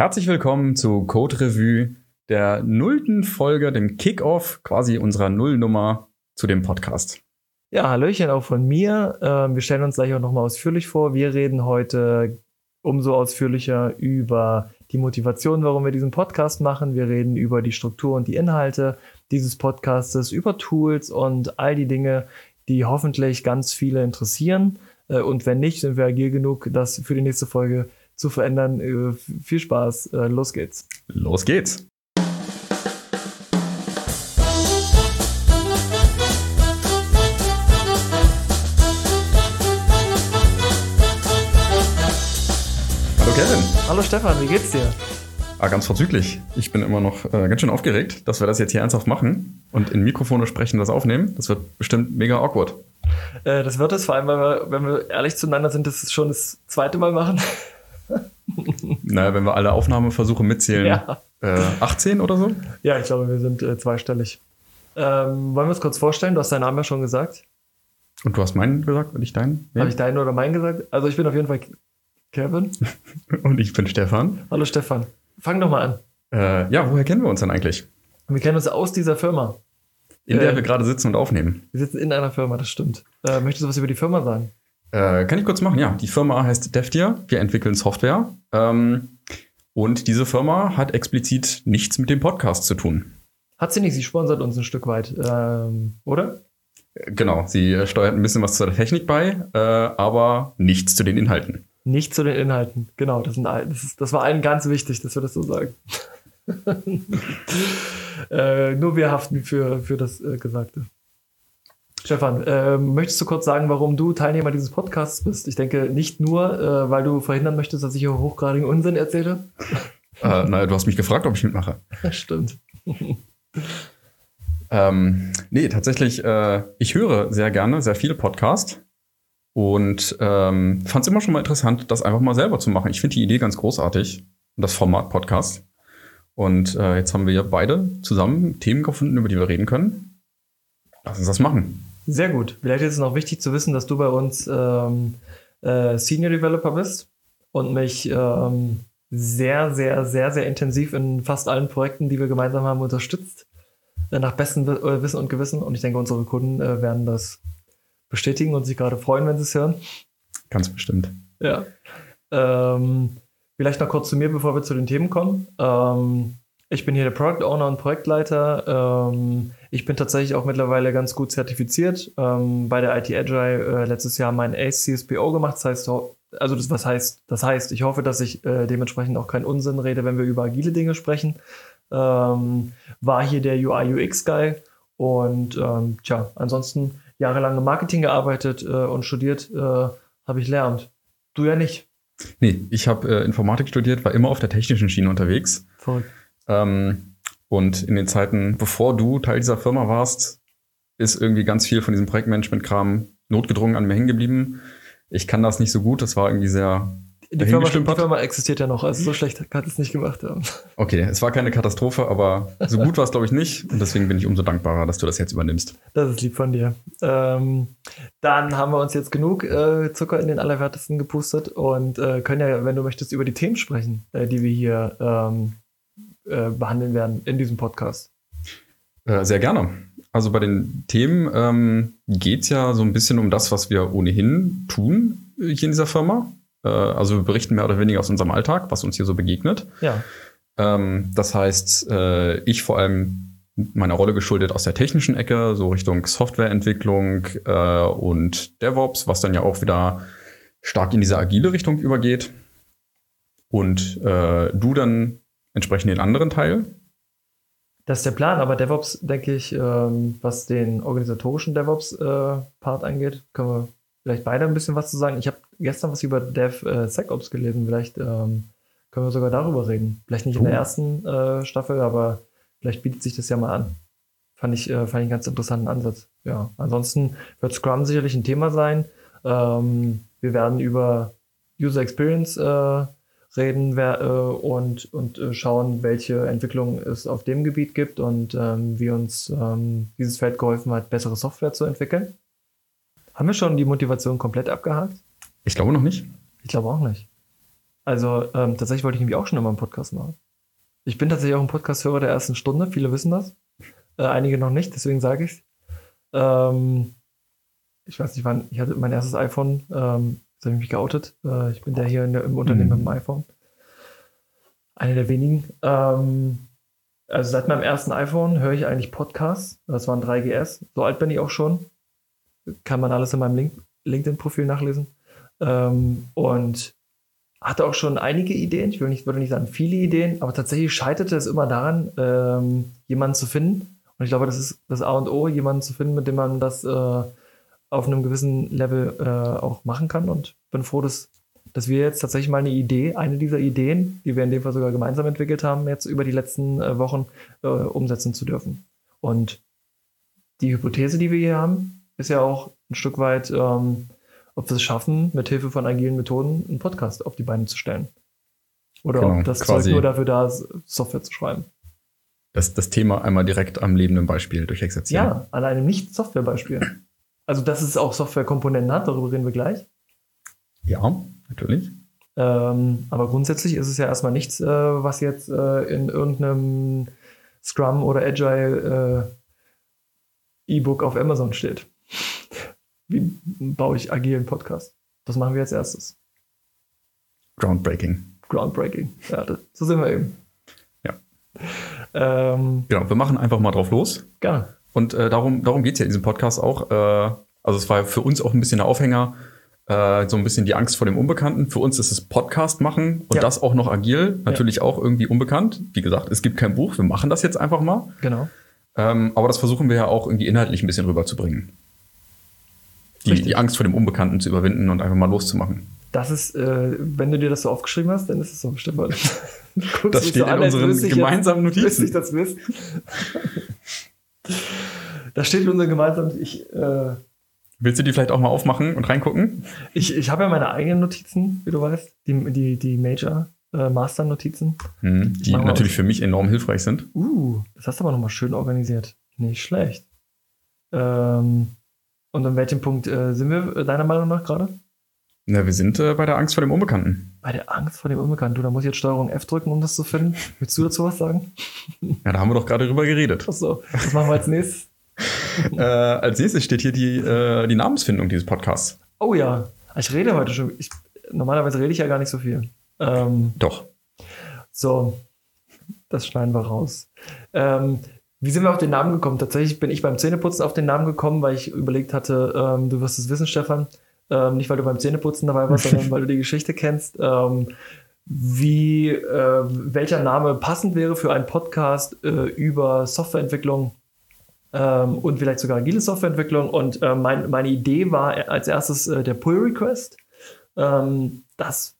Herzlich willkommen zu Code Revue, der nullten Folge, dem Kickoff quasi unserer Nullnummer zu dem Podcast. Ja, Hallöchen auch von mir. Ähm, wir stellen uns gleich auch nochmal ausführlich vor. Wir reden heute umso ausführlicher über die Motivation, warum wir diesen Podcast machen. Wir reden über die Struktur und die Inhalte dieses Podcastes, über Tools und all die Dinge, die hoffentlich ganz viele interessieren. Äh, und wenn nicht, sind wir agil genug, das für die nächste Folge zu verändern. Äh, viel Spaß. Äh, los geht's. Los geht's. Hallo Kevin. Hallo Stefan, wie geht's dir? Ah, ganz vorzüglich. Ich bin immer noch äh, ganz schön aufgeregt, dass wir das jetzt hier ernsthaft machen und in Mikrofone sprechen, das aufnehmen. Das wird bestimmt mega awkward. Äh, das wird es, vor allem, weil wir, wenn wir ehrlich zueinander sind, das ist schon das zweite Mal machen. Naja, wenn wir alle Aufnahmeversuche mitzählen, Ja. äh, 18 oder so? Ja, ich glaube, wir sind äh, zweistellig. Ähm, wollen wir uns kurz vorstellen? Du hast deinen Namen ja schon gesagt. Und du hast meinen gesagt und ich deinen? Nee? Habe ich deinen oder meinen gesagt? Also ich bin auf jeden Fall Kevin. Und ich bin Stefan. Hallo Stefan. Fang doch mal an. Äh, ja, woher kennen wir uns denn eigentlich? Wir kennen uns aus dieser Firma. In der Äh. wir gerade sitzen und aufnehmen. Wir sitzen in einer Firma, das stimmt. Äh, möchtest du was über die Firma sagen? Äh, kann ich kurz machen? Ja, die Firma heißt Deftier. Wir entwickeln Software. Ähm, und diese Firma hat explizit nichts mit dem Podcast zu tun. Hat sie nicht, sie sponsert uns ein Stück weit, ähm, oder? Äh, Genau, sie äh, steuert ein bisschen was zur Technik bei, äh, aber nichts zu den Inhalten. Nicht zu den Inhalten. Genau, das, sind, das, ist, das war allen ganz wichtig, dass wir das so sagen. äh, nur wir haften für, für das äh, Gesagte. Stefan, ähm, möchtest du kurz sagen, warum du Teilnehmer dieses Podcasts bist? Ich denke nicht nur, äh, weil du verhindern möchtest, dass ich hier hochgradigen Unsinn erzähle. Äh, naja, du hast mich gefragt, ob ich mitmache. Stimmt. Ähm, nee, tatsächlich, äh, ich höre sehr gerne, sehr viele Podcasts und ähm, fand es immer schon mal interessant, das einfach mal selber zu machen. Ich finde die Idee ganz großartig, das Format Podcast. Und äh, jetzt haben wir ja beide zusammen Themen gefunden, über die wir reden können. Lass uns das machen. Sehr gut. Vielleicht ist es noch wichtig zu wissen, dass du bei uns ähm, äh, Senior Developer bist und mich ähm, sehr, sehr, sehr, sehr intensiv in fast allen Projekten, die wir gemeinsam haben, unterstützt. Äh, nach bestem äh, Wissen und Gewissen. Und ich denke, unsere Kunden äh, werden das bestätigen und sich gerade freuen, wenn sie es hören. Ganz bestimmt. Ja. Ähm, vielleicht noch kurz zu mir, bevor wir zu den Themen kommen. Ähm, ich bin hier der Product Owner und Projektleiter. Ähm, ich bin tatsächlich auch mittlerweile ganz gut zertifiziert. Ähm, bei der IT Agile äh, letztes Jahr mein ACE CSPO gemacht. Das heißt, also das was heißt, das heißt, ich hoffe, dass ich äh, dementsprechend auch keinen Unsinn rede, wenn wir über agile Dinge sprechen. Ähm, war hier der UI UX Guy und ähm, tja, ansonsten jahrelang im Marketing gearbeitet äh, und studiert äh, habe ich Lehramt. Du ja nicht. Nee, ich habe äh, Informatik studiert, war immer auf der technischen Schiene unterwegs. Verrückt. Ähm, und in den Zeiten, bevor du Teil dieser Firma warst, ist irgendwie ganz viel von diesem Projektmanagement-Kram notgedrungen an mir hängen geblieben. Ich kann das nicht so gut, das war irgendwie sehr. Die Firma, die? Firma existiert ja noch, also so schlecht hat es nicht gemacht. Ja. Okay, es war keine Katastrophe, aber so gut war es, glaube ich, nicht. Und deswegen bin ich umso dankbarer, dass du das jetzt übernimmst. Das ist lieb von dir. Ähm, dann haben wir uns jetzt genug äh, Zucker in den Allerwertesten gepustet und äh, können ja, wenn du möchtest, über die Themen sprechen, äh, die wir hier ähm, äh, behandeln werden in diesem Podcast. Äh, sehr gerne. Also bei den Themen ähm, geht es ja so ein bisschen um das, was wir ohnehin tun hier in dieser Firma. Äh, also wir berichten mehr oder weniger aus unserem Alltag, was uns hier so begegnet. Ja, Ähm, das heißt, äh, ich vor allem meiner Rolle geschuldet aus der technischen Ecke, so Richtung Softwareentwicklung äh, und DevOps, was dann ja auch wieder stark in diese agile Richtung übergeht. Und äh, du dann entsprechend den anderen Teil. das ist der Plan, aber DevOps, denke ich, ähm, was den organisatorischen DevOps-Part angeht, können wir vielleicht beide ein bisschen was zu sagen. Ich habe gestern was über DevSecOps gelesen, vielleicht ähm, können wir sogar darüber reden. Vielleicht nicht in der Oh. ersten äh, Staffel, aber vielleicht bietet sich das ja mal an. Fand ich, äh, fand ich einen ganz interessanten Ansatz. Ja, ansonsten wird Scrum sicherlich ein Thema sein. Ähm, wir werden über User Experience äh, reden wer, äh, und, und äh, schauen, welche Entwicklungen es auf dem Gebiet gibt und ähm, wie uns ähm, dieses Feld geholfen hat, bessere Software zu entwickeln. Haben wir schon die Motivation komplett abgehakt? Ich glaube noch nicht. Ich glaube auch nicht. Also ähm, tatsächlich wollte ich nämlich auch schon immer einen Podcast machen. Ich bin tatsächlich auch ein Podcast-Hörer der ersten Stunde. Viele wissen das. Äh, einige noch nicht, deswegen sage ich es. Ähm, ich weiß nicht, wann, ich hatte mein erstes iPhone, ähm, jetzt habe ich mich geoutet. Äh, ich bin der hier der, im Unternehmen Mhm. mit dem iPhone. Einer der wenigen. Ähm, also seit meinem ersten iPhone höre ich eigentlich Podcasts. Das waren 3GS. So alt bin ich auch schon. Kann man alles in meinem Link LinkedIn-Profil nachlesen. Ähm, und hatte auch schon einige Ideen. Ich will nicht, würde nicht sagen viele Ideen, aber tatsächlich scheiterte es immer daran, ähm, jemanden zu finden. Und ich glaube, das ist das A und O, jemanden zu finden, mit dem man das äh, auf einem gewissen Level äh, auch machen kann. Und bin froh, dass, dass wir jetzt tatsächlich mal eine Idee, eine dieser Ideen, die wir in dem Fall sogar gemeinsam entwickelt haben, jetzt über die letzten äh, Wochen äh, umsetzen zu dürfen. Und die Hypothese, die wir hier haben, ist ja auch ein Stück weit, ähm, ob wir es schaffen, mit Hilfe von agilen Methoden einen Podcast auf die Beine zu stellen. Oder Genau, ob das quasi. Zeug nur dafür da ist, Software zu schreiben. Das, das Thema einmal direkt am lebenden Beispiel durchexerzieren. Ja, an einem Nicht-Software-Beispiel. Also, dass es auch Softwarekomponenten hat, darüber reden wir gleich. Ja, natürlich. Ähm, aber grundsätzlich ist es ja erstmal nichts, äh, was jetzt äh, in irgendeinem Scrum oder Agile äh, E-Book auf Amazon steht. Wie baue ich agilen Podcast? Das machen wir als erstes. Groundbreaking. Groundbreaking. Ja, das, so sind wir eben. Ja. Ähm, Genau, wir machen einfach mal drauf los. gerne. Und äh, darum, darum geht es ja in diesem Podcast auch. Äh, also es war für uns auch ein bisschen der Aufhänger, äh, so ein bisschen die Angst vor dem Unbekannten. Für uns ist es Podcast machen und Ja. das auch noch agil. Natürlich auch irgendwie unbekannt. Wie gesagt, es gibt kein Buch, wir machen das jetzt einfach mal. Genau. Ähm, aber das versuchen wir ja auch irgendwie inhaltlich ein bisschen rüberzubringen. Die, die Angst vor dem Unbekannten zu überwinden und einfach mal loszumachen. Das ist, äh, wenn du dir das so aufgeschrieben hast, dann ist es so bestimmt. Das steht in als unseren gemeinsamen jetzt, wüsste ich Notizen. das wisst. Das steht in unseren gemeinsamen. Ich, äh, Willst du die vielleicht auch mal aufmachen und reingucken? ich, ich habe ja meine eigenen Notizen, wie du weißt. Die, die, die Major äh, Master Notizen. Hm, die natürlich für mich enorm hilfreich sind. Uh, das hast du aber nochmal schön organisiert. Nicht schlecht. Ähm, und an welchem Punkt äh, sind wir äh, deiner Meinung nach gerade? Na, wir sind äh, bei der Angst vor dem Unbekannten. Bei der Angst vor dem Unbekannten. Du, da muss ich jetzt Steuerung F drücken, um das zu finden. Willst du dazu was sagen? Ja, da haben wir doch gerade drüber geredet. Achso, das machen wir als nächstes. Äh, als nächstes steht hier die, äh, die Namensfindung dieses Podcasts. Oh ja, ich rede heute schon. Ich, normalerweise rede ich ja gar nicht so viel. Ähm, Doch. so, das schneiden wir raus. Ähm, wie sind wir auf den Namen gekommen? Tatsächlich bin ich beim Zähneputzen auf den Namen gekommen, weil ich überlegt hatte, ähm, du wirst es wissen, Stefan. Ähm, nicht, weil du beim Zähneputzen dabei warst, sondern weil du die Geschichte kennst. Ähm, wie, äh, welcher Name passend wäre für einen Podcast äh, über Softwareentwicklung ähm, und vielleicht sogar agile Softwareentwicklung. Und äh, mein, meine Idee war als erstes äh, der Pull Request. Ähm, das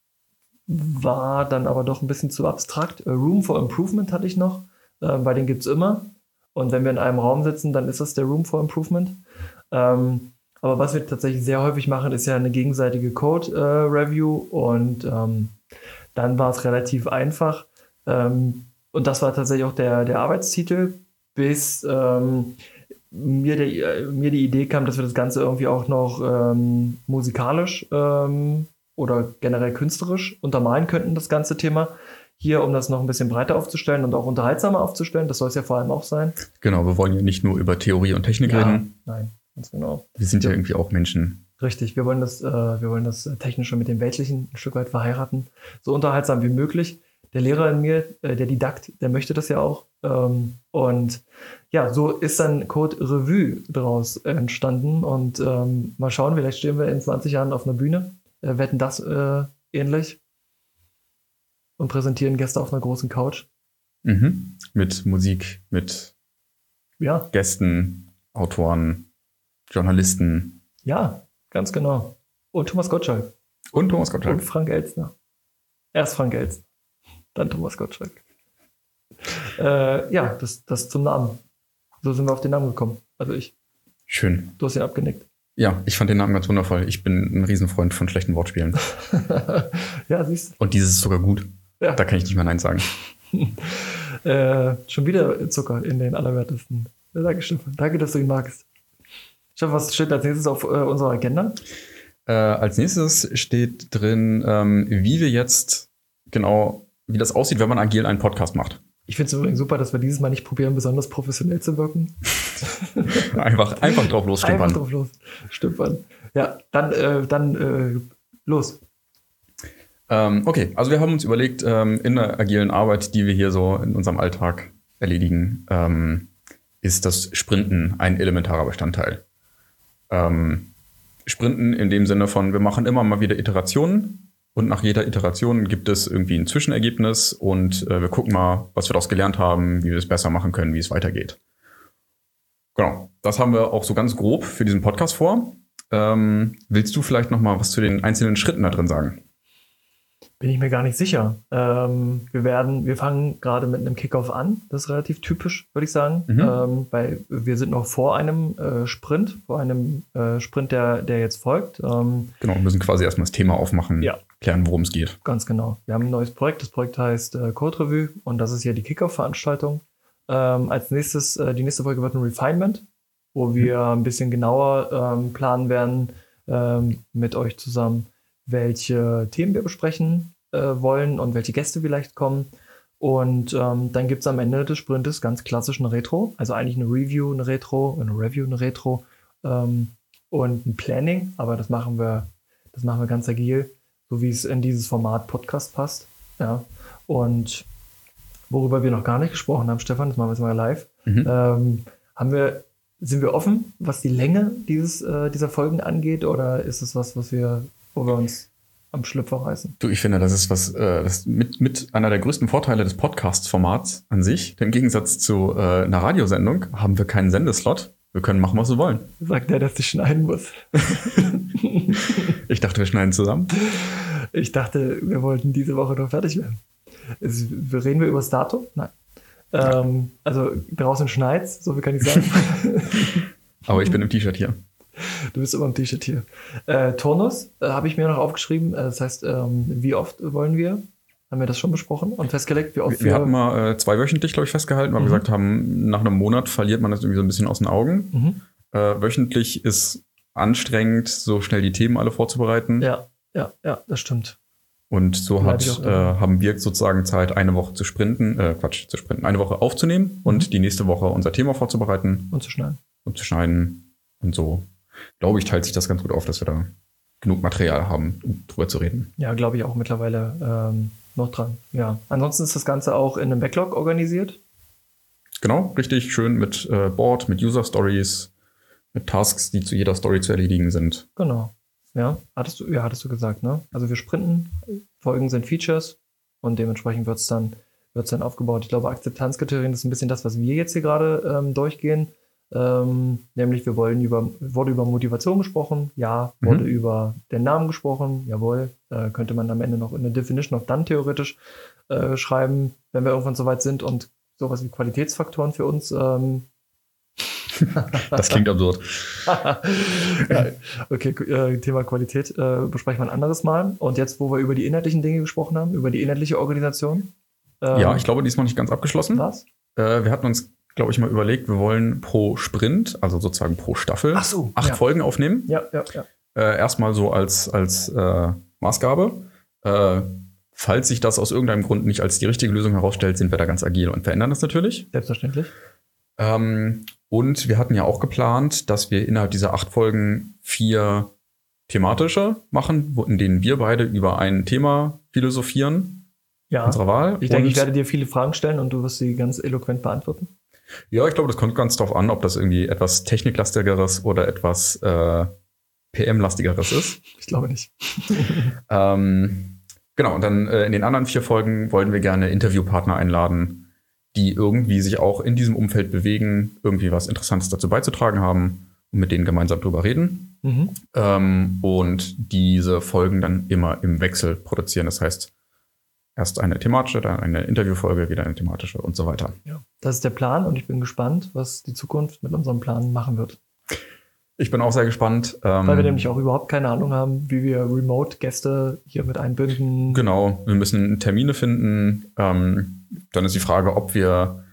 war dann aber doch ein bisschen zu abstrakt. Äh, Room for Improvement hatte ich noch, äh, weil den gibt es immer. Und wenn wir in einem Raum sitzen, dann ist das der Room for Improvement. Ähm, aber was wir tatsächlich sehr häufig machen, ist ja eine gegenseitige Code-Review und ähm, dann war es relativ einfach. Ähm, und das war tatsächlich auch der, der Arbeitstitel, bis ähm, mir, der, mir die Idee kam, dass wir das Ganze irgendwie auch noch ähm, musikalisch ähm, oder generell künstlerisch untermalen könnten, das ganze Thema. Hier, um das noch ein bisschen breiter aufzustellen und auch unterhaltsamer aufzustellen. Das soll es ja vor allem auch sein. Genau, wir wollen ja nicht nur über Theorie und Technik reden. nein, ganz genau. Wir sind ja Ja. irgendwie auch Menschen. Richtig, wir wollen das, äh, wir wollen das Technische mit dem Weltlichen ein Stück weit verheiraten. So unterhaltsam wie möglich. Der Lehrer in mir, äh, der Didakt, der möchte das ja auch. Ähm, und ja, so ist dann Code Revue daraus entstanden. Und ähm, mal schauen, vielleicht stehen wir in 20 Jahren auf einer Bühne, äh, wetten das äh, ähnlich und präsentieren Gäste auf einer großen Couch. Mhm. Mit Musik, mit Ja, Gästen, Autoren, Journalisten ja, ganz genau. Und Thomas Gottschalk. und Thomas Und Gottschalk. Frank Elstner. Erst Frank Elstner, dann Thomas Gottschalk. Äh, ja, das, das zum Namen. So sind wir auf den Namen gekommen. Also ich. Schön. Du hast ihn abgenickt. Ja, ich fand den Namen ganz wundervoll. Ich bin ein Riesenfreund von schlechten Wortspielen. ja, siehst Und dieses ist sogar gut. du. Ja. Da kann ich nicht mehr Nein sagen. Äh, schon wieder Zucker in den allerwertesten. Ja, danke, Stefan. Danke, dass du ihn magst. Stefan, was steht als nächstes auf äh, unserer Agenda? Äh, als nächstes steht drin, ähm, wie wir jetzt genau, wie das aussieht, wenn man agil einen Podcast macht. Ich finde es übrigens super, dass wir dieses Mal nicht probieren, besonders professionell zu wirken. einfach, einfach drauf los, Einfach drauf los. Stümpern. Ja, dann, äh, dann äh, los. Ähm, okay, also wir haben uns überlegt, ähm, in der agilen Arbeit, die wir hier so in unserem Alltag erledigen, ähm, ist das Sprinten ein elementarer Bestandteil. Ähm, Sprinten in dem Sinne von, wir machen immer mal wieder Iterationen und nach jeder Iteration gibt es irgendwie ein Zwischenergebnis und äh, wir gucken mal, was wir daraus gelernt haben, wie wir es besser machen können, wie es weitergeht. Genau, das haben wir auch so ganz grob für diesen Podcast vor. Ähm, willst du vielleicht noch mal was zu den einzelnen Schritten da drin sagen? Bin ich mir gar nicht sicher. Ähm, wir werden, wir fangen gerade mit einem Kickoff an. Das ist relativ typisch, würde ich sagen. Mhm. Ähm, weil wir sind noch vor einem äh, Sprint, vor einem äh, Sprint, der, der jetzt folgt. Ähm, genau, wir müssen quasi erstmal das Thema aufmachen, ja. Klären, worum es geht. Ganz genau. Wir haben ein neues Projekt. Das Projekt heißt äh, Code Review und das ist hier die Kickoff-Veranstaltung. Ähm, als nächstes, äh, die nächste Folge wird ein Refinement, wo mhm. wir ein bisschen genauer ähm, planen werden ähm, mit euch zusammen welche Themen wir besprechen äh, wollen und welche Gäste vielleicht kommen. Und ähm, dann gibt es am Ende des Sprintes ganz klassisch eine Retro, also eigentlich eine Review, eine Retro, eine Review, eine Retro ähm, und ein Planning, aber das machen wir, das machen wir ganz agil, so wie es in dieses Format Podcast passt. Ja. Und worüber wir noch gar nicht gesprochen haben, Stefan, das machen wir jetzt mal live, mhm. ähm, haben wir, sind wir offen, was die Länge dieses, äh, dieser Folgen angeht, oder ist es was, was wir wo wir uns am Schlüpfer reißen. Du, ich finde, das ist was, äh, das mit, mit einer der größten Vorteile des Podcast-Formats an sich. Im Gegensatz zu äh, einer Radiosendung haben wir keinen Sendeslot. Wir können machen, was wir wollen. Sagt der, dass ich schneiden muss. ich dachte, wir schneiden zusammen. Ich dachte, wir wollten diese Woche noch fertig werden. Es, reden wir über das Datum? Nein. Ähm, also draußen schneit's, so viel kann ich sagen. Aber ich bin im T-Shirt hier. Du bist immer im T-Shirt hier. Äh, Turnus äh, habe ich mir noch aufgeschrieben. Äh, das heißt, ähm, wie oft wollen wir? Haben wir das schon besprochen und festgelegt, wie oft wir. Wir hatten mal äh, zweiwöchentlich, glaube ich, festgehalten, weil mhm. wir gesagt haben, nach einem Monat verliert man das irgendwie so ein bisschen aus den Augen. Mhm. Äh, wöchentlich ist anstrengend, so schnell die Themen alle vorzubereiten. Ja, ja, ja, das stimmt. Und so hat, äh, haben wir sozusagen Zeit, eine Woche zu sprinten, äh, Quatsch, zu sprinten, eine Woche aufzunehmen mhm. und die nächste Woche unser Thema vorzubereiten. Und zu schneiden. Und zu schneiden. Und so glaube ich, teilt sich das ganz gut auf, dass wir da genug Material haben, um drüber zu reden. Ja, glaube ich auch mittlerweile ähm, noch dran. Ja. Ansonsten ist das Ganze auch in einem Backlog organisiert. Genau, richtig schön mit äh, Board, mit User Stories, mit Tasks, die zu jeder Story zu erledigen sind. Genau. Ja, hattest du, ja, hattest du gesagt, ne? Also wir sprinten, Folgen sind Features und dementsprechend wird es dann, wird's dann aufgebaut. Ich glaube, Akzeptanzkriterien ist ein bisschen das, was wir jetzt hier gerade ähm, durchgehen. Ähm, nämlich wir wollen über, wurde über Motivation gesprochen, ja, wurde mhm. über den Namen gesprochen, jawohl, äh, könnte man am Ende noch in der Definition of Done theoretisch äh, schreiben, wenn wir irgendwann soweit sind und sowas wie Qualitätsfaktoren für uns. Ähm, das klingt absurd. ja, okay, äh, Thema Qualität äh, besprechen wir ein anderes Mal. Und jetzt, wo wir über die inhaltlichen Dinge gesprochen haben, über die inhaltliche Organisation. Ähm, ja, ich glaube, die ist noch nicht ganz abgeschlossen. Was? Äh, wir hatten uns glaube ich, mal überlegt, wir wollen pro Sprint, also sozusagen pro Staffel, so, acht ja. Folgen aufnehmen. Ja, ja, ja. Äh, erstmal so als, als äh, Maßgabe. Äh, falls sich das aus irgendeinem Grund nicht als die richtige Lösung herausstellt, sind wir da ganz agil und verändern das natürlich. Selbstverständlich. Ähm, und wir hatten ja auch geplant, dass wir innerhalb dieser acht Folgen vier thematische machen, in denen wir beide über ein Thema philosophieren. Ja. Unserer Wahl. Ich denke, ich werde dir viele Fragen stellen und du wirst sie ganz eloquent beantworten. Ja, ich glaube, das kommt ganz drauf an, ob das irgendwie etwas techniklastigeres oder etwas äh, PM-lastigeres ist. Ich glaube nicht. ähm, genau, und dann äh, in den anderen vier Folgen wollen wir gerne Interviewpartner einladen, die irgendwie sich auch in diesem Umfeld bewegen, irgendwie was Interessantes dazu beizutragen haben und mit denen gemeinsam drüber reden. Mhm. Ähm, und diese Folgen dann immer im Wechsel produzieren. Das heißt, Erst eine thematische, dann eine Interviewfolge, wieder eine thematische und so weiter. Ja, das ist der Plan und ich bin gespannt, was die Zukunft mit unserem Plan machen wird. Ich bin auch sehr gespannt. Ähm, Weil wir nämlich auch überhaupt keine Ahnung haben, wie wir Remote-Gäste hier mit einbinden. Genau, wir müssen Termine finden. Ähm, dann ist die Frage, ob wir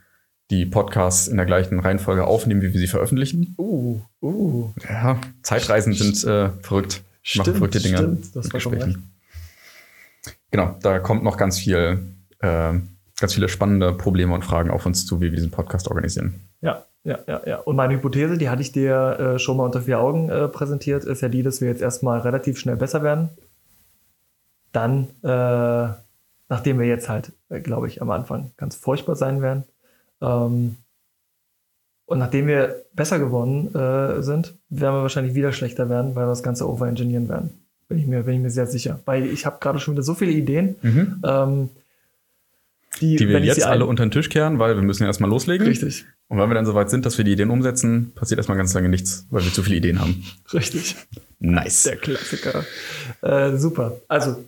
die Podcasts in der gleichen Reihenfolge aufnehmen, wie wir sie veröffentlichen. Uh, uh. Ja, Zeitreisen sind äh, verrückt. Stimmt, machen verrückte Dinge. Stimmt, das war schon recht. Genau, da kommt noch ganz viel, äh, ganz viele spannende Probleme und Fragen auf uns zu, wie wir diesen Podcast organisieren. Ja, ja, ja, ja. Und meine Hypothese, die hatte ich dir äh, schon mal unter vier Augen äh, präsentiert, ist ja die, dass wir jetzt erstmal relativ schnell besser werden. Dann, äh, nachdem wir jetzt halt, äh, glaube ich, am Anfang ganz furchtbar sein werden. Ähm, und nachdem wir besser geworden äh, sind, werden wir wahrscheinlich wieder schlechter werden, weil wir das Ganze overengineeren werden. Bin ich mir, bin ich mir sehr sicher. Weil ich habe gerade schon wieder so viele Ideen. Mhm. Ähm, die, Die wir jetzt alle unter den Tisch kehren, weil wir müssen ja erstmal loslegen. Richtig, Und wenn wir dann soweit sind, dass wir die Ideen umsetzen, passiert erstmal ganz lange nichts, weil wir zu viele Ideen haben. richtig. Nice. Der Klassiker. Äh, super. Also,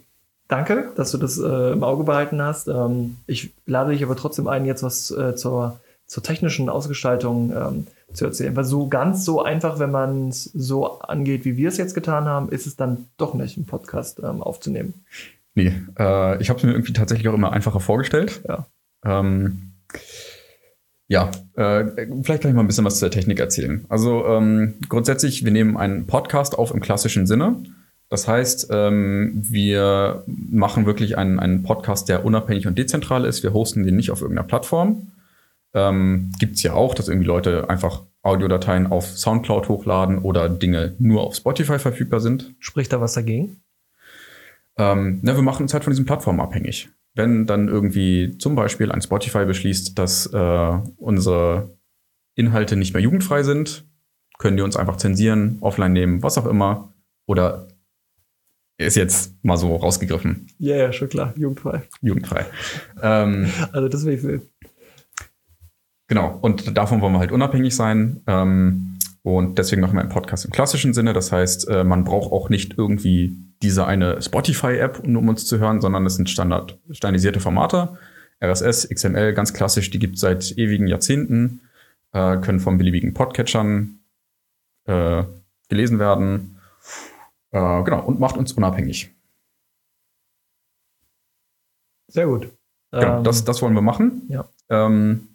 danke, dass du das äh, im Auge behalten hast. Ähm, ich lade dich aber trotzdem ein, jetzt was äh, zur, zur technischen Ausgestaltung ähm, zu erzählen. Weil so ganz so einfach, wenn man es so angeht, wie wir es jetzt getan haben, ist es dann doch nicht, einen Podcast ähm, aufzunehmen. Nee, äh, ich habe es mir irgendwie tatsächlich auch immer einfacher vorgestellt. Ja. Ähm, ja, äh, vielleicht gleich mal ein bisschen was zur Technik erzählen. Also ähm, grundsätzlich, wir nehmen einen Podcast auf im klassischen Sinne. Das heißt, ähm, wir machen wirklich einen, einen Podcast, der unabhängig und dezentral ist. Wir hosten den nicht auf irgendeiner Plattform. Ähm, Gibt es ja auch, dass irgendwie Leute einfach Audiodateien auf Soundcloud hochladen oder Dinge nur auf Spotify verfügbar sind. Spricht da was dagegen? Ähm, ne, wir machen uns halt von diesen Plattformen abhängig. Wenn dann irgendwie zum Beispiel ein Spotify beschließt, dass äh, unsere Inhalte nicht mehr jugendfrei sind, können die uns einfach zensieren, offline nehmen, was auch immer. Oder ist jetzt mal so rausgegriffen, Ja, ja, schon klar, jugendfrei. jugendfrei. ähm, Also das will ich sehen. Genau, und davon wollen wir halt unabhängig sein. Ähm, und deswegen machen wir einen Podcast im klassischen Sinne. Das heißt, äh, man braucht auch nicht irgendwie diese eine Spotify-App, um uns zu hören, sondern es sind Standard, standardisierte Formate. RSS, XML, ganz klassisch, die gibt es seit ewigen Jahrzehnten, äh, können von beliebigen Podcatchern äh, gelesen werden. Äh, genau, und macht uns unabhängig. Sehr gut. Genau, Ähm, das, das wollen wir machen. ja. Ähm,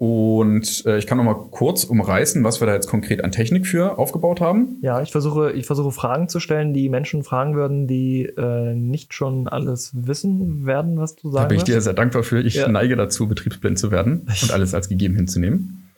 und äh, ich kann noch mal kurz umreißen, was wir da jetzt konkret an Technik für aufgebaut haben. Ja, ich versuche, ich versuche Fragen zu stellen, die Menschen fragen würden, die äh, nicht schon alles wissen werden, was du Da sagen bin ich dir sehr dankbar für. Ich Ja. neige dazu, betriebsblind zu werden und alles als gegeben hinzunehmen.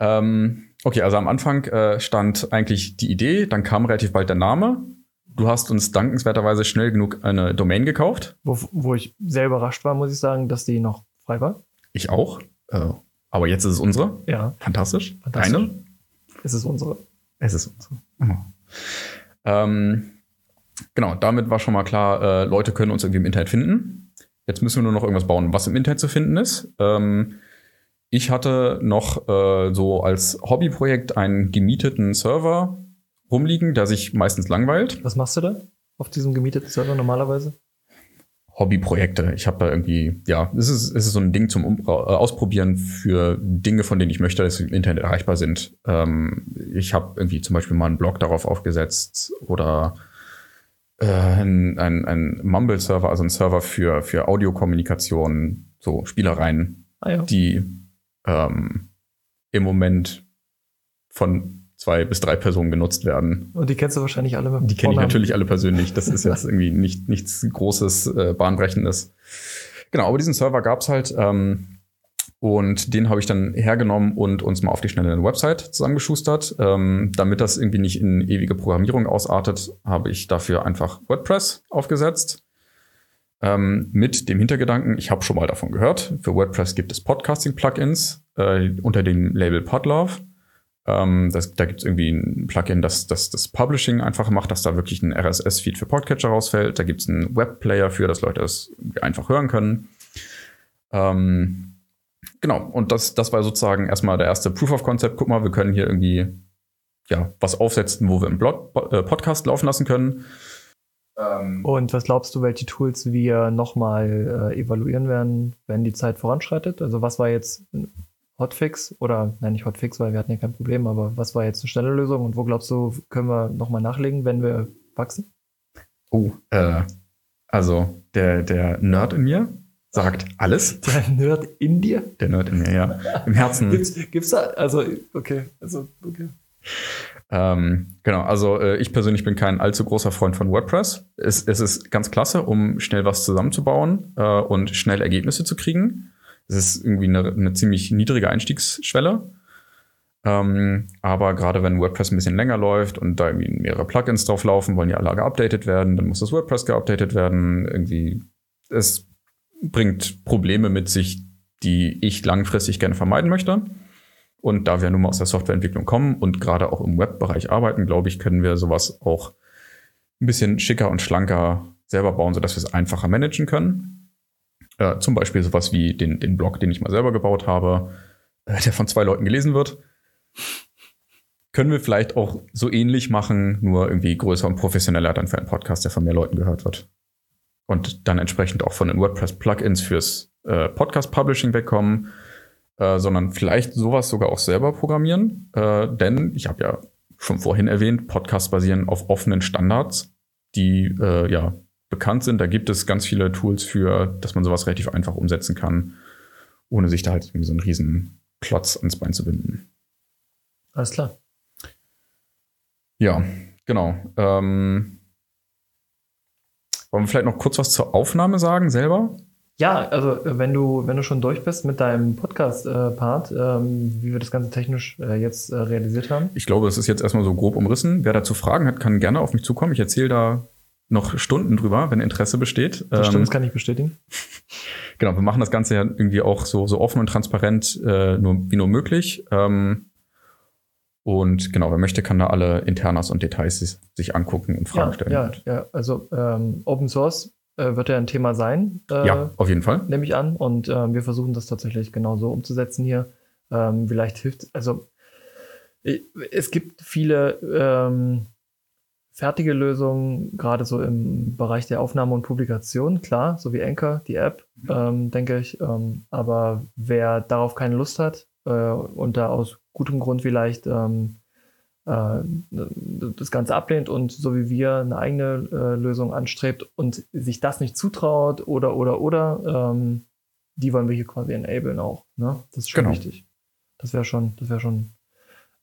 Ähm, okay, also am Anfang äh, stand eigentlich die Idee, dann kam relativ bald der Name. Du hast uns dankenswerterweise schnell genug eine Domain gekauft. Wo, wo ich sehr überrascht war, muss ich sagen, dass die noch frei war. Ich auch. Äh, aber jetzt ist es unsere. Ja, Fantastisch. Fantastisch. Deine? es ist unsere. Es ist unsere. Oh. Ähm, genau, damit war schon mal klar, äh, Leute können uns irgendwie im Internet finden. Jetzt müssen wir nur noch irgendwas bauen, was im Internet zu finden ist. Ähm, ich hatte noch äh, so als Hobbyprojekt einen gemieteten Server rumliegen, der sich meistens langweilt. Was machst du da auf diesem gemieteten Server normalerweise? Hobbyprojekte. Ich habe da irgendwie, ja, es ist, es ist so ein Ding zum um, äh, Ausprobieren für Dinge, von denen ich möchte, dass sie im Internet erreichbar sind. Ähm, ich habe irgendwie zum Beispiel mal einen Blog darauf aufgesetzt oder äh, ein, ein, ein Mumble-Server, also ein Server für, für Audiokommunikation, so Spielereien, Ah ja. die ähm, im Moment von zwei bis drei Personen genutzt werden. Und die kennst du wahrscheinlich alle Die kenne ich natürlich alle persönlich. Das ist jetzt irgendwie nicht, nichts Großes, äh, Bahnbrechendes. Genau, aber diesen Server gab's halt. Ähm, und den habe ich dann hergenommen und uns mal auf die schnelle eine Website zusammengeschustert. Ähm, damit das irgendwie nicht in ewige Programmierung ausartet, habe ich dafür einfach WordPress aufgesetzt. Ähm, mit dem Hintergedanken, ich habe schon mal davon gehört, für WordPress gibt es Podcasting-Plugins äh, unter dem Label Podlove. Ähm, das, da gibt es irgendwie ein Plugin, das, das das Publishing einfach macht, dass da wirklich ein RSS-Feed für Podcatcher rausfällt. Da gibt es einen Webplayer für, dass Leute das einfach hören können. Ähm, genau, und das, das war sozusagen erstmal der erste Proof of Concept. Guck mal, wir können hier irgendwie ja, was aufsetzen, wo wir einen Blog, äh, Podcast laufen lassen können. Ähm, Und was glaubst du, welche Tools wir nochmal äh, evaluieren werden, wenn die Zeit voranschreitet? Also was war jetzt Hotfix oder, nein, nicht Hotfix, weil wir hatten ja kein Problem, aber was war jetzt eine schnelle Lösung und wo glaubst du, können wir nochmal nachlegen, wenn wir wachsen? oh, äh, also der, der Nerd in mir sagt alles. Der Nerd in dir? Der Nerd in mir, ja. Im Herzen. Gibt's, gibt's da, also, okay, also, okay. Ähm, genau, also äh, ich persönlich bin kein allzu großer Freund von WordPress. Es, es ist ganz klasse, um schnell was zusammenzubauen äh, und schnell Ergebnisse zu kriegen. Es ist irgendwie eine, eine ziemlich niedrige Einstiegsschwelle. Ähm, aber gerade wenn WordPress ein bisschen länger läuft und da irgendwie mehrere Plugins drauf laufen, wollen ja alle geupdatet werden, dann muss das WordPress geupdatet werden. Irgendwie, es bringt Probleme mit sich, die ich langfristig gerne vermeiden möchte. Und da wir nun mal aus der Softwareentwicklung kommen und gerade auch im Webbereich arbeiten, glaube ich, können wir sowas auch ein bisschen schicker und schlanker selber bauen, sodass wir es einfacher managen können. Äh, zum Beispiel sowas wie den, den Blog, den ich mal selber gebaut habe, äh, der von zwei Leuten gelesen wird. Können wir vielleicht auch so ähnlich machen, nur irgendwie größer und professioneller dann für einen Podcast, der von mehr Leuten gehört wird. Und dann entsprechend auch von den WordPress-Plugins fürs äh, Podcast-Publishing wegkommen äh, sondern vielleicht sowas sogar auch selber programmieren. Äh, denn ich habe ja schon vorhin erwähnt, Podcasts basieren auf offenen Standards, die äh, ja bekannt sind. Da gibt es ganz viele Tools für, dass man sowas relativ einfach umsetzen kann, ohne sich da halt irgendwie so einen riesen Klotz ans Bein zu binden. Alles klar. Ja, genau. Ähm, wollen wir vielleicht noch kurz was zur Aufnahme sagen selber? Ja, also äh, wenn du, wenn du schon durch bist mit deinem Podcast-Part, ähm, wie wir das Ganze technisch äh, jetzt äh, realisiert haben. Ich glaube, es ist jetzt erstmal so grob umrissen. Wer dazu Fragen hat, kann gerne auf mich zukommen. Ich erzähle da noch Stunden drüber, wenn Interesse besteht. Das stimmt, ähm, das kann ich bestätigen. Genau, wir machen das Ganze ja irgendwie auch so, so offen und transparent äh, nur, wie nur möglich. Ähm, und genau, wer möchte, kann da alle Internas und Details sich angucken und Fragen ja, stellen. Ja, ja, also ähm, Open Source äh, wird ja ein Thema sein. Äh, ja, auf jeden Fall. Nehme ich an. Und äh, wir versuchen das tatsächlich genauso umzusetzen hier. Ähm, vielleicht hilft, also es gibt viele ähm, fertige Lösungen, gerade so im Bereich der Aufnahme und Publikation, klar, so wie Anchor, die App, mhm. ähm, denke ich. Ähm, aber wer darauf keine Lust hat äh, und da aus gutem Grund vielleicht ähm, äh, das Ganze ablehnt und so wie wir eine eigene äh, Lösung anstrebt und sich das nicht zutraut oder oder oder, ähm, die wollen wir hier quasi enablen auch. Ne? Das ist schon genau. wichtig. Das wäre schon, das wäre schon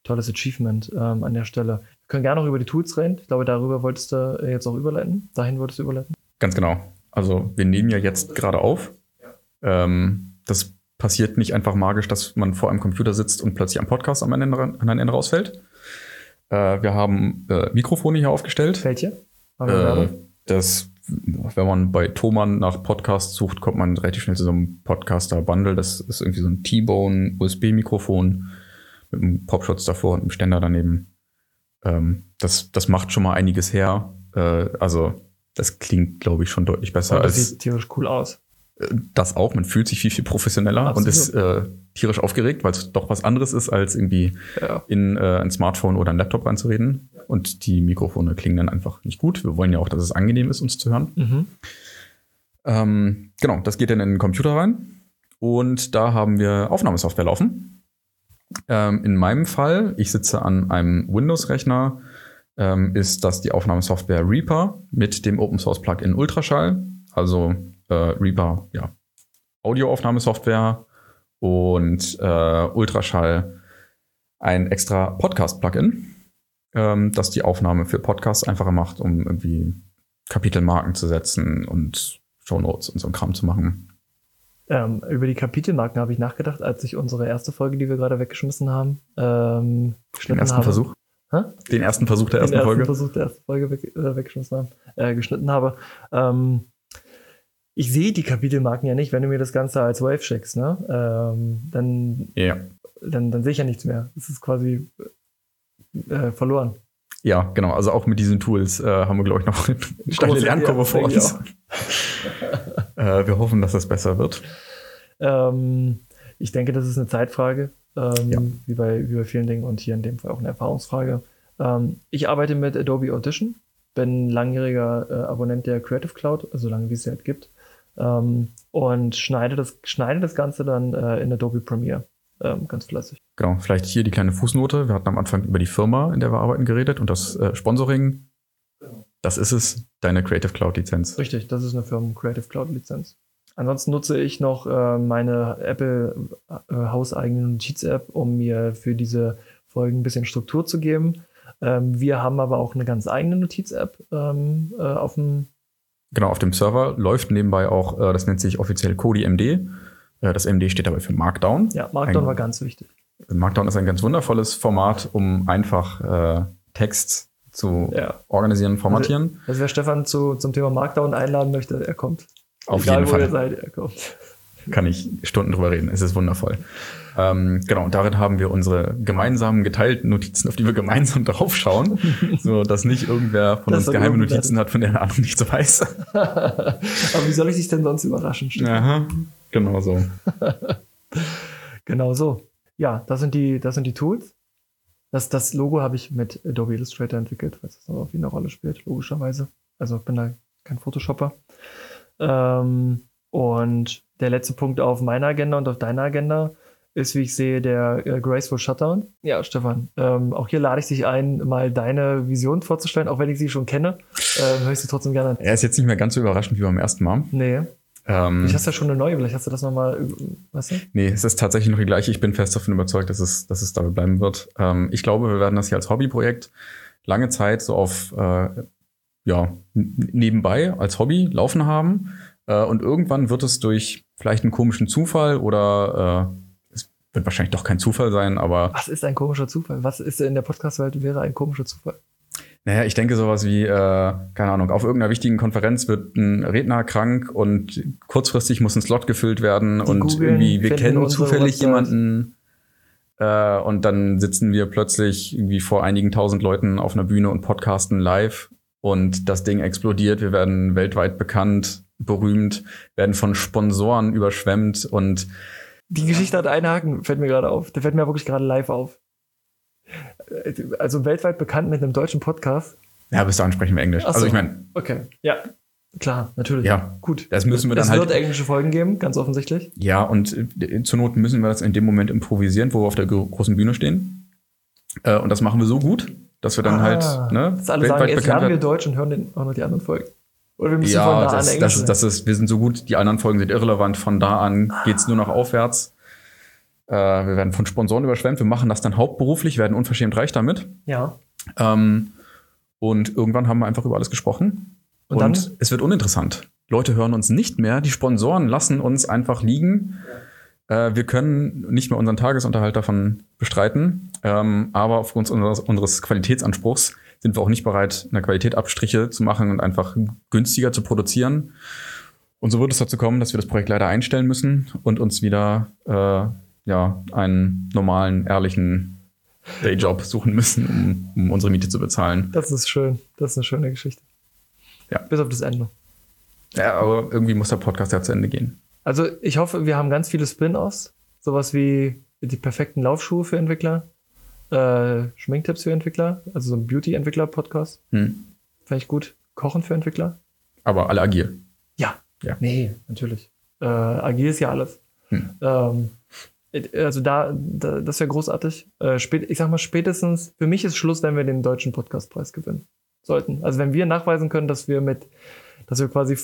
tolles Achievement ähm, an der Stelle. Wir können gerne noch über die Tools reden. Ich glaube, darüber wolltest du jetzt auch überleiten. Dahin wolltest du überleiten. Ganz genau. Also wir nehmen ja jetzt gerade auf. Ähm, das passiert nicht einfach magisch, dass man vor einem Computer sitzt und plötzlich am Podcast am Ende, an ein Ende rausfällt, äh, wir haben äh, Mikrofone hier aufgestellt. Welche? Äh, das, wenn man bei Thomann nach Podcasts sucht, kommt man relativ schnell zu so einem Podcaster-Bundle. Das ist irgendwie so ein T-Bone USB-Mikrofon mit einem Popschutz davor und einem Ständer daneben. Ähm, das, das macht schon mal einiges her. Äh, also das klingt, glaube ich, schon deutlich besser. Und das als, sieht tierisch cool aus das auch. Man fühlt sich viel, viel professioneller Absolut. und ist äh, tierisch aufgeregt, weil es doch was anderes ist, als irgendwie ja. in äh, ein Smartphone oder ein Laptop reinzureden. Und die Mikrofone klingen dann einfach nicht gut. Wir wollen ja auch, dass es angenehm ist, uns zu hören. Mhm. Ähm, genau, das geht dann in den Computer rein. Und da haben wir Aufnahmesoftware laufen. Ähm, in meinem Fall, ich sitze an einem Windows-Rechner, ähm, ist das die Aufnahmesoftware Reaper mit dem Open Source Plugin Ultraschall. Also äh, Reaper, ja, Audioaufnahmesoftware und äh, Ultraschall ein extra Podcast-Plugin, ähm, das die Aufnahme für Podcasts einfacher macht, um irgendwie Kapitelmarken zu setzen und Shownotes und so ein Kram zu machen. Ähm, über die Kapitelmarken habe ich nachgedacht, als ich unsere erste Folge, die wir gerade weggeschmissen haben, ähm, Den ersten habe. Versuch? Hä? Den ersten Versuch der ersten Den ersten Folge? Versuch der ersten Folge weg, äh, weggeschmissen haben, äh, geschnitten habe. Ähm, ich sehe die Kapitelmarken ja nicht, wenn du mir das Ganze als Wave schickst, ne? Ähm, dann, ja. dann, dann sehe ich ja nichts mehr. Es ist quasi äh, verloren. Ja, genau. Also auch mit diesen Tools äh, haben wir, glaube ich, noch eine steile Lernkurve vor uns. äh, wir hoffen, dass das besser wird. Ähm, ich denke, das ist eine Zeitfrage, ähm, ja. wie, bei, wie bei vielen Dingen und hier in dem Fall auch eine Erfahrungsfrage. Ähm, ich arbeite mit Adobe Audition, bin langjähriger äh, Abonnent der Creative Cloud, also lange wie es sie halt gibt ähm, und schneide das, schneide das Ganze dann äh, in Adobe Premiere. Ähm, ganz fleißig. Genau, vielleicht hier die kleine Fußnote. Wir hatten am Anfang über die Firma, in der wir arbeiten, geredet und das äh, Sponsoring. Das ist es, deine Creative Cloud Lizenz. Richtig, das ist eine Firma Creative Cloud Lizenz. Ansonsten nutze ich noch äh, meine Apple äh, hauseigene Notiz-App, um mir für diese Folgen ein bisschen Struktur zu geben. Ähm, wir haben aber auch eine ganz eigene Notiz-App ähm, äh, auf dem. Genau, auf dem Server läuft nebenbei auch, äh, das nennt sich offiziell Kodi MD. Äh, das MD steht dabei für Markdown. Ja, Markdown Ein- war ganz wichtig. Markdown ist ein ganz wundervolles Format, um einfach äh, Text zu Ja. organisieren, formatieren. Also wer Stefan zu, zum Thema Markdown einladen möchte, er kommt. Auf Egal, jeden wo Fall. ihr seid, er kommt. Kann ich Stunden drüber reden. Es ist wundervoll. Ähm, genau, und darin haben wir unsere gemeinsamen geteilten Notizen, auf die wir gemeinsam draufschauen, so dass nicht irgendwer von Das uns geheime Notizen hat, von der der andere nichts weiß. Aber wie soll ich dich denn sonst überraschen? Aha, genau so. Genau so. Ja, das sind die, das sind die Tools. Das, das Logo habe ich mit Adobe Illustrator entwickelt, weil es auch wie eine Rolle spielt, logischerweise. Also ich bin da kein Photoshopper. Ähm, und der letzte Punkt auf meiner Agenda und auf deiner Agenda ist, wie ich sehe, der äh, Graceful Shutdown. Ja, Stefan, ähm, auch hier lade ich dich ein, mal deine Vision vorzustellen, auch wenn ich sie schon kenne. Ähm, höre ich sie trotzdem gerne an. Er ist jetzt nicht mehr ganz so überraschend wie beim ersten Mal. Nee, Ähm, vielleicht hast du ja schon eine neue, vielleicht hast du das nochmal, weißt du? nee, es ist tatsächlich noch die gleiche. Ich bin fest davon überzeugt, dass es, dass es dabei bleiben wird. Ähm, ich glaube, wir werden das hier als Hobbyprojekt lange Zeit so auf äh, ja, nebenbei als Hobby laufen haben. Äh, und irgendwann wird es durch vielleicht einen komischen Zufall oder äh, es wird wahrscheinlich doch kein Zufall sein, aber Was ist ein komischer Zufall? Was ist in der Podcast-Welt wäre ein komischer Zufall? Naja, ich denke sowas wie, äh, keine Ahnung, auf irgendeiner wichtigen Konferenz wird ein Redner krank und kurzfristig muss ein Slot gefüllt werden und googeln, irgendwie, wir kennen zufällig jemanden äh, und dann sitzen wir plötzlich irgendwie vor einigen tausend Leuten auf einer Bühne und podcasten live und das Ding explodiert, wir werden weltweit bekannt, berühmt, werden von Sponsoren überschwemmt und Die Geschichte hat einen Haken, fällt mir gerade auf. Der fällt mir wirklich gerade live auf. Also weltweit bekannt mit einem deutschen Podcast. ja, bis dahin sprechen wir Englisch. So. Also ich meine, Okay. Ja. Klar, natürlich. Ja. Gut. das müssen wir dann es halt wird englische Folgen geben, ganz offensichtlich. Ja, und äh, zur Not müssen wir das in dem Moment improvisieren, wo wir auf der gro- großen Bühne stehen. Äh, und das machen wir so gut, dass wir dann Ah, halt ne, Dass alle sagen, jetzt lernen wir Deutsch und hören den, auch noch die anderen Folgen. Oder wir müssen von Ja, da an das, Englisch das, das ist, wir sind so gut, die anderen Folgen sind irrelevant. Von da an geht's nur noch aufwärts. Äh, wir werden von Sponsoren überschwemmt. Wir machen das dann hauptberuflich, werden unverschämt reich damit. Ja. Ähm, und irgendwann haben wir einfach über alles gesprochen. Und Und, es wird uninteressant. Leute hören uns nicht mehr. Die Sponsoren lassen uns einfach liegen. Äh, wir können nicht mehr unseren Tagesunterhalt davon bestreiten. Ähm, aber aufgrund unseres, unseres Qualitätsanspruchs sind wir auch nicht bereit, eine Qualität Abstriche zu machen und einfach günstiger zu produzieren. Und so wird es dazu kommen, dass wir das Projekt leider einstellen müssen und uns wieder äh, ja, einen normalen, ehrlichen Dayjob suchen müssen, um, um unsere Miete zu bezahlen. Das ist schön. Das ist eine schöne Geschichte. Ja. Bis auf das Ende. Ja, aber irgendwie muss der Podcast ja zu Ende gehen. Also ich hoffe, wir haben ganz viele Spin-offs. Sowas wie die perfekten Laufschuhe für Entwickler, äh, Schminktipps für Entwickler, also so ein Beauty-Entwickler-Podcast. Hm. Fände ich gut. Kochen für Entwickler. Aber alle agil. Ja. Ja. Nee, natürlich. Äh, agil ist ja alles. Hm. Ähm, also da, da das wäre großartig. Äh, spät, ich sag mal, spätestens, für mich ist Schluss, wenn wir den deutschen Podcastpreis gewinnen sollten. Also wenn wir nachweisen können, dass wir mit, dass wir quasi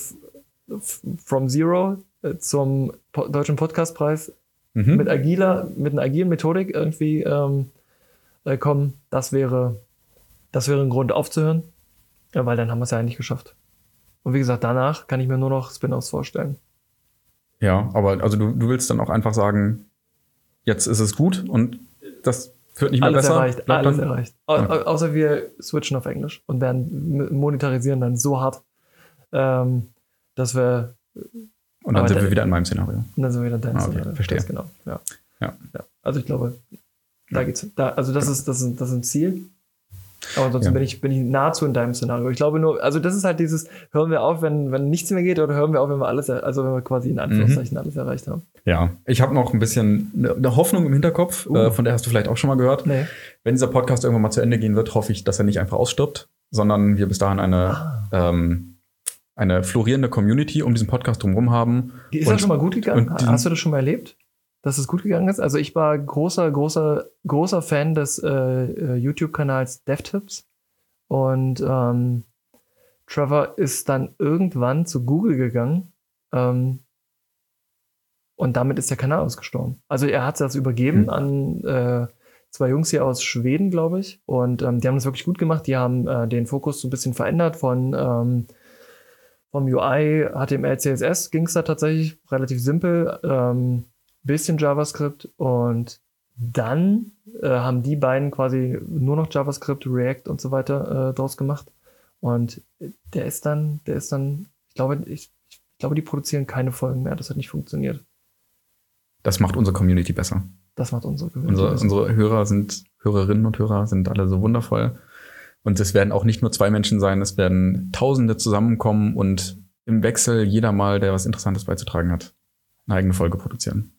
from zero äh, zum po deutschen Podcastpreis Mhm. mit agiler, mit einer agilen Methodik irgendwie ähm, äh, kommen, das wäre, das wäre ein Grund aufzuhören, ja, weil dann haben wir es ja eigentlich geschafft. Und wie gesagt, danach kann ich mir nur noch Spin-offs vorstellen. Ja, aber also du, du willst dann auch einfach sagen, jetzt ist es gut und das wird nicht mehr Alles besser. erreicht, alles dann- erreicht. Au Okay. Außer wir switchen auf Englisch und werden monetarisieren dann so hart, ähm, dass wir, Und dann sind wir wieder in meinem Szenario. und dann sind wir wieder Ah, okay, Dance. verstehe. Ganz genau. Ja. Ja. ja. Also ich glaube, da geht's. Da, also das ist, das ist, das ist ein Ziel. Aber ansonsten Ja. bin ich, bin ich nahezu in deinem Szenario. Ich glaube nur, also das ist halt dieses, hören wir auf, wenn, wenn nichts mehr geht, oder hören wir auf, wenn wir alles, also wenn wir quasi in Anführungszeichen alles erreicht haben. Ja, ich habe noch ein bisschen eine eine Hoffnung im Hinterkopf, Uh. äh, von der hast du vielleicht auch schon mal gehört. Nee. Wenn dieser Podcast irgendwann mal zu Ende gehen wird, hoffe ich, dass er nicht einfach ausstirbt, sondern wir bis dahin eine, Ah. ähm, eine florierende Community um diesen Podcast drumherum haben. Ist Und- das schon mal gut gegangen? diesen- Hast du das schon mal erlebt? Dass es gut gegangen ist? Also ich war großer, großer, großer Fan des äh, äh, YouTube-Kanals DevTips. Und ähm, Trevor ist dann irgendwann zu Google gegangen. Ähm, und damit ist der Kanal ausgestorben. Also er hat das übergeben Hm. an äh, zwei Jungs hier aus Schweden, glaube ich. Und ähm, die haben das wirklich gut gemacht. Die haben äh, den Fokus so ein bisschen verändert von ähm, vom UI, HTML, CSS ging es da tatsächlich relativ simpel, ähm, bisschen JavaScript und dann äh, haben die beiden quasi nur noch JavaScript, React und so weiter äh, draus gemacht. Und der ist dann, der ist dann, ich glaube, ich, ich glaube, die produzieren keine Folgen mehr. Das hat nicht funktioniert. Das macht unsere Community besser. Das macht unsere Community Unsere, besser. unsere Hörer sind, Hörerinnen und Hörer sind alle so wundervoll. Und es werden auch nicht nur zwei Menschen sein, es werden Tausende zusammenkommen und im Wechsel jeder mal, der was Interessantes beizutragen hat, eine eigene Folge produzieren.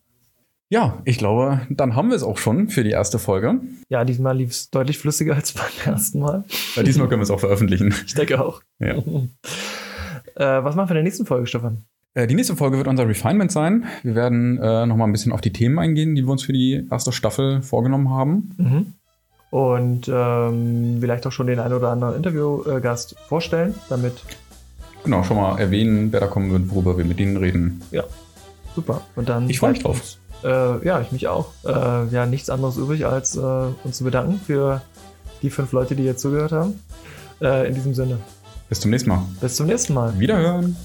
Ja, ich glaube, dann haben wir es auch schon für die erste Folge. Ja, diesmal lief es deutlich flüssiger als beim ersten Mal. Ja, diesmal können wir es auch veröffentlichen. Ich denke auch. Ja. Äh, was machen wir in der nächsten Folge, Stefan? Äh, Die nächste Folge wird unser Refinement sein. Wir werden äh, noch mal ein bisschen auf die Themen eingehen, die wir uns für die erste Staffel vorgenommen haben. Mhm. Und ähm, vielleicht auch schon den einen oder anderen Interviewgast vorstellen, damit. Genau, schon mal erwähnen, wer da kommen wird, worüber wir mit ihnen reden. Super. Und dann. Ich freue mich drauf. Äh, ja, ich mich auch. Äh, ja, nichts anderes übrig, als äh, uns zu bedanken für die fünf Leute, die hier zugehört haben. Äh, in diesem Sinne. Bis zum nächsten Mal. Bis zum nächsten Mal. Wiederhören.